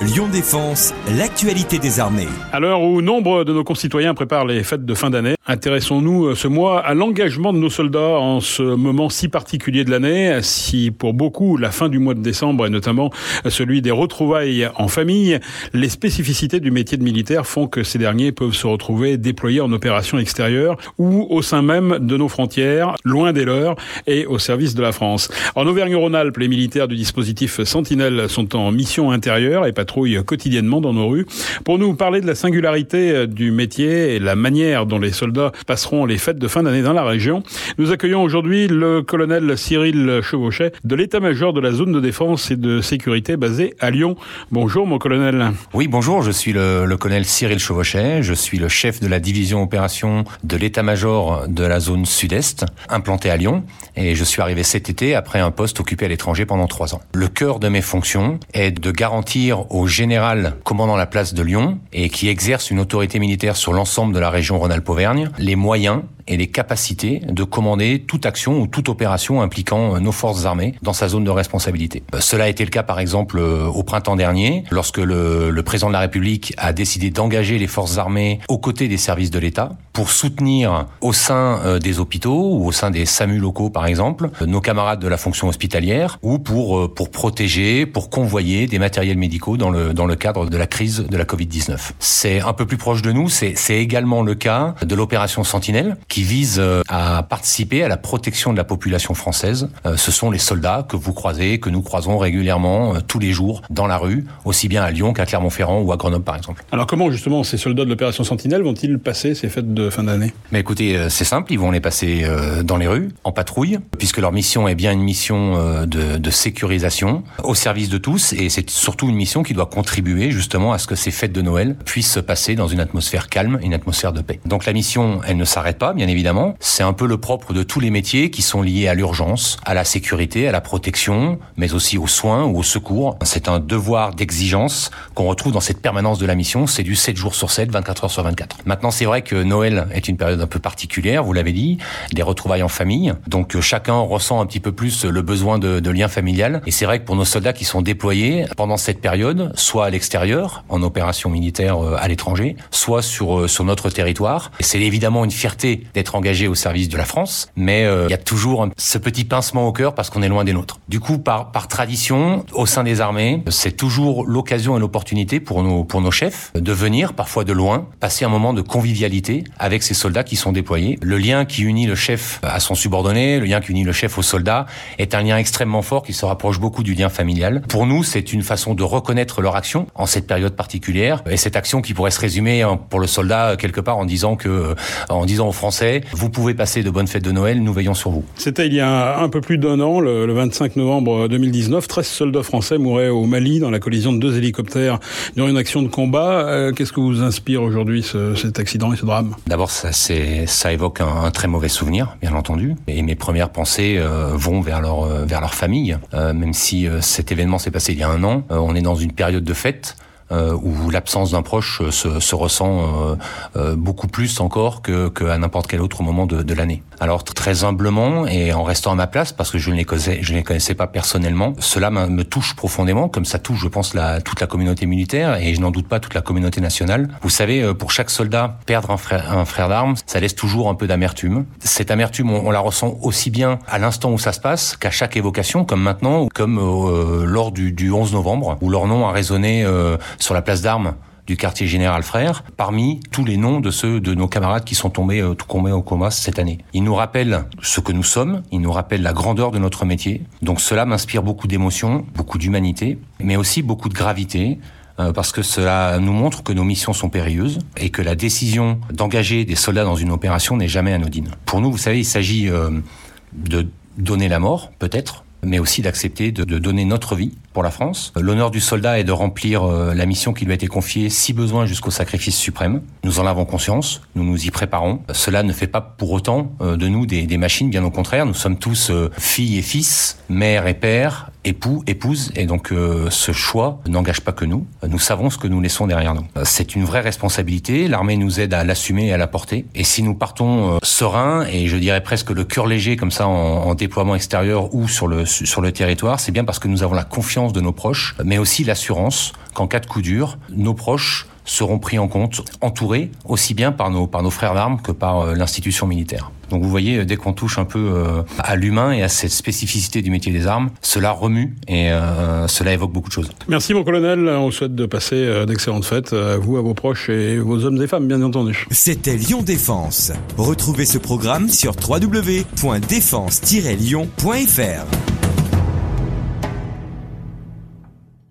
Lyon Défense, l'actualité des armées. À l'heure où nombre de nos concitoyens préparent les fêtes de fin d'année, intéressons-nous euh, ce mois à l'engagement de nos soldats en ce moment si particulier de l'année. Si pour beaucoup la fin du mois de décembre et notamment celui des retrouvailles en famille, les spécificités du métier de militaire font que ces derniers peuvent se retrouver déployés en opération extérieure ou au sein même de nos frontières, loin des leurs et au service de la France. En Auvergne-Rhône-Alpes, les militaires du dispositif Sentinelle sont en mission intérieure et patrouillent quotidiennement dans nos rues. Pour nous parler de la singularité euh, du métier et la manière dont les soldats passeront les fêtes de fin d'année dans la région, nous accueillons aujourd'hui le colonel Cyril Chevauchet de l'état-major de la zone de défense et de sécurité basée à Lyon. Bonjour mon colonel. Oui, bonjour, je suis le, le colonel Cyril Chevauchet, je suis le chef de la division opération de l'état-major de la zone sud-est, implanté à Lyon, et je suis arrivé cet été après un poste occupé à l'étranger pendant trois ans. Le cœur de mes fonctions est de garantir au général commandant la place de Lyon et qui exerce une autorité militaire sur l'ensemble de la région Rhône-Alpes-Auvergne les moyens et les capacités de commander toute action ou toute opération impliquant euh, nos forces armées dans sa zone de responsabilité. Euh, cela a été le cas par exemple euh, au printemps dernier, lorsque le, président de la République a décidé d'engager les forces armées aux côtés des services de l'État pour soutenir au sein des hôpitaux ou au sein des SAMU locaux par exemple nos camarades de la fonction hospitalière ou pour pour protéger, pour convoyer des matériels médicaux dans le dans le cadre de la crise de la Covid-19. C'est un peu plus proche de nous, c'est c'est également le cas de l'opération Sentinelle qui qui vise euh, à participer à la protection de la population française. Euh, ce sont les soldats que vous croisez, que nous croisons régulièrement euh, tous les jours dans la rue, aussi bien à Lyon qu'à Clermont-Ferrand ou à Grenoble par exemple. Alors comment justement ces soldats de l'opération Sentinelle vont-ils passer ces fêtes de fin d'année? Mais écoutez, c'est simple, ils vont les passer dans les rues, en patrouille, puisque leur mission est bien une mission de, de sécurisation au service de tous, et c'est surtout une mission qui doit contribuer justement à ce que ces fêtes de Noël puissent se passer dans une atmosphère calme, une atmosphère de paix. Donc la mission, elle ne s'arrête pas, bien évidemment. C'est un peu le propre de tous les métiers qui sont liés à l'urgence, à la sécurité, à la protection, mais aussi aux soins ou au secours. C'est un devoir d'exigence qu'on retrouve dans cette permanence de la mission. C'est du 7 jours sur 7, 24 heures sur 24. Maintenant, c'est vrai que Noël est une période un peu particulière, vous l'avez dit, des retrouvailles en famille. Donc euh, chacun ressent un petit peu plus le besoin de, de lien familial. Et c'est vrai que pour nos soldats qui sont déployés pendant cette période, soit à l'extérieur, en opération militaire euh, à l'étranger, soit sur, euh, sur notre territoire, c'est évidemment une fierté d'être engagé au service de la France, mais euh, il y a toujours ce petit pincement au cœur parce qu'on est loin des nôtres. Du coup, par, tradition, au sein des armées, c'est toujours l'occasion et l'opportunité pour nos, pour nos chefs de venir, parfois de loin, passer un moment de convivialité avec ces soldats qui sont déployés. Le lien qui unit le chef à son subordonné, le lien qui unit le chef au soldat, est un lien extrêmement fort qui se rapproche beaucoup du lien familial. Pour nous, c'est une façon de reconnaître leur action en cette période particulière, et cette action qui pourrait se résumer pour le soldat quelque part en disant que, en disant aux Français, vous pouvez passer de bonnes fêtes de Noël, nous veillons sur vous. C'était il y a un peu plus d'un an, le, 25 novembre 2019. 13 soldats français mouraient au Mali dans la collision de deux hélicoptères durant une action de combat. Euh, qu'est-ce que vous inspire aujourd'hui ce, cet accident et ce drame? D'abord, ça, ça évoque un, un, très mauvais souvenir, bien entendu. Et mes premières pensées euh, vont vers leur, euh, vers leur famille. Euh, même si cet événement s'est passé il y a un an, on est dans une période de fête où l'absence d'un proche se, se ressent euh, euh, beaucoup plus encore que qu'à n'importe quel autre moment de, de l'année. Alors très humblement et en restant à ma place parce que je ne les connaissais, pas personnellement, cela me touche profondément, comme ça touche, je pense, la, toute la communauté militaire et je n'en doute pas toute la communauté nationale. Vous savez, euh, pour chaque soldat, perdre un frère, un frère d'armes, ça laisse toujours un peu d'amertume. Cette amertume, on, on, la ressent aussi bien à l'instant où ça se passe qu'à chaque évocation, comme maintenant, comme euh, lors du, du 11 novembre, où leur nom a résonné euh, sur la place d'armes du quartier général Frère, parmi tous les noms de ceux de nos camarades qui sont tombés, euh, tombés au coma cette année. Il nous rappelle ce que nous sommes, il nous rappelle la grandeur de notre métier. Donc cela m'inspire beaucoup d'émotion, beaucoup d'humanité, mais aussi beaucoup de gravité, euh, parce que cela nous montre que nos missions sont périlleuses et que la décision d'engager des soldats dans une opération n'est jamais anodine. Pour nous, vous savez, il s'agit euh, de donner la mort, peut-être, mais aussi d'accepter de, donner notre vie la France. L'honneur du soldat est de remplir euh, la mission qui lui a été confiée, si besoin, jusqu'au sacrifice suprême. Nous en avons conscience, nous nous y préparons. Cela ne fait pas pour autant euh, de nous des, machines, bien au contraire. Nous sommes tous euh, filles et fils, mère et père, époux, épouse, et donc ce choix n'engage pas que nous. Nous savons ce que nous laissons derrière nous. C'est une vraie responsabilité. L'armée nous aide à l'assumer et à la porter. Et si nous partons euh, sereins et je dirais presque le cœur léger comme ça en, en déploiement extérieur ou sur le sur le territoire, c'est bien parce que nous avons la confiance de nos proches, mais aussi l'assurance qu'en cas de coup dur, nos proches seront pris en compte, entourés aussi bien par nos, par nos frères d'armes que par euh, l'institution militaire. Donc vous voyez, dès qu'on touche un peu euh, à l'humain et à cette spécificité du métier des armes, cela remue et euh, cela évoque beaucoup de choses. Merci mon colonel, on souhaite de passer d'excellentes fêtes à vous, à vos proches et vos hommes et femmes bien entendu. C'était Lyon Défense. Retrouvez ce programme sur www.défense-lyon.fr.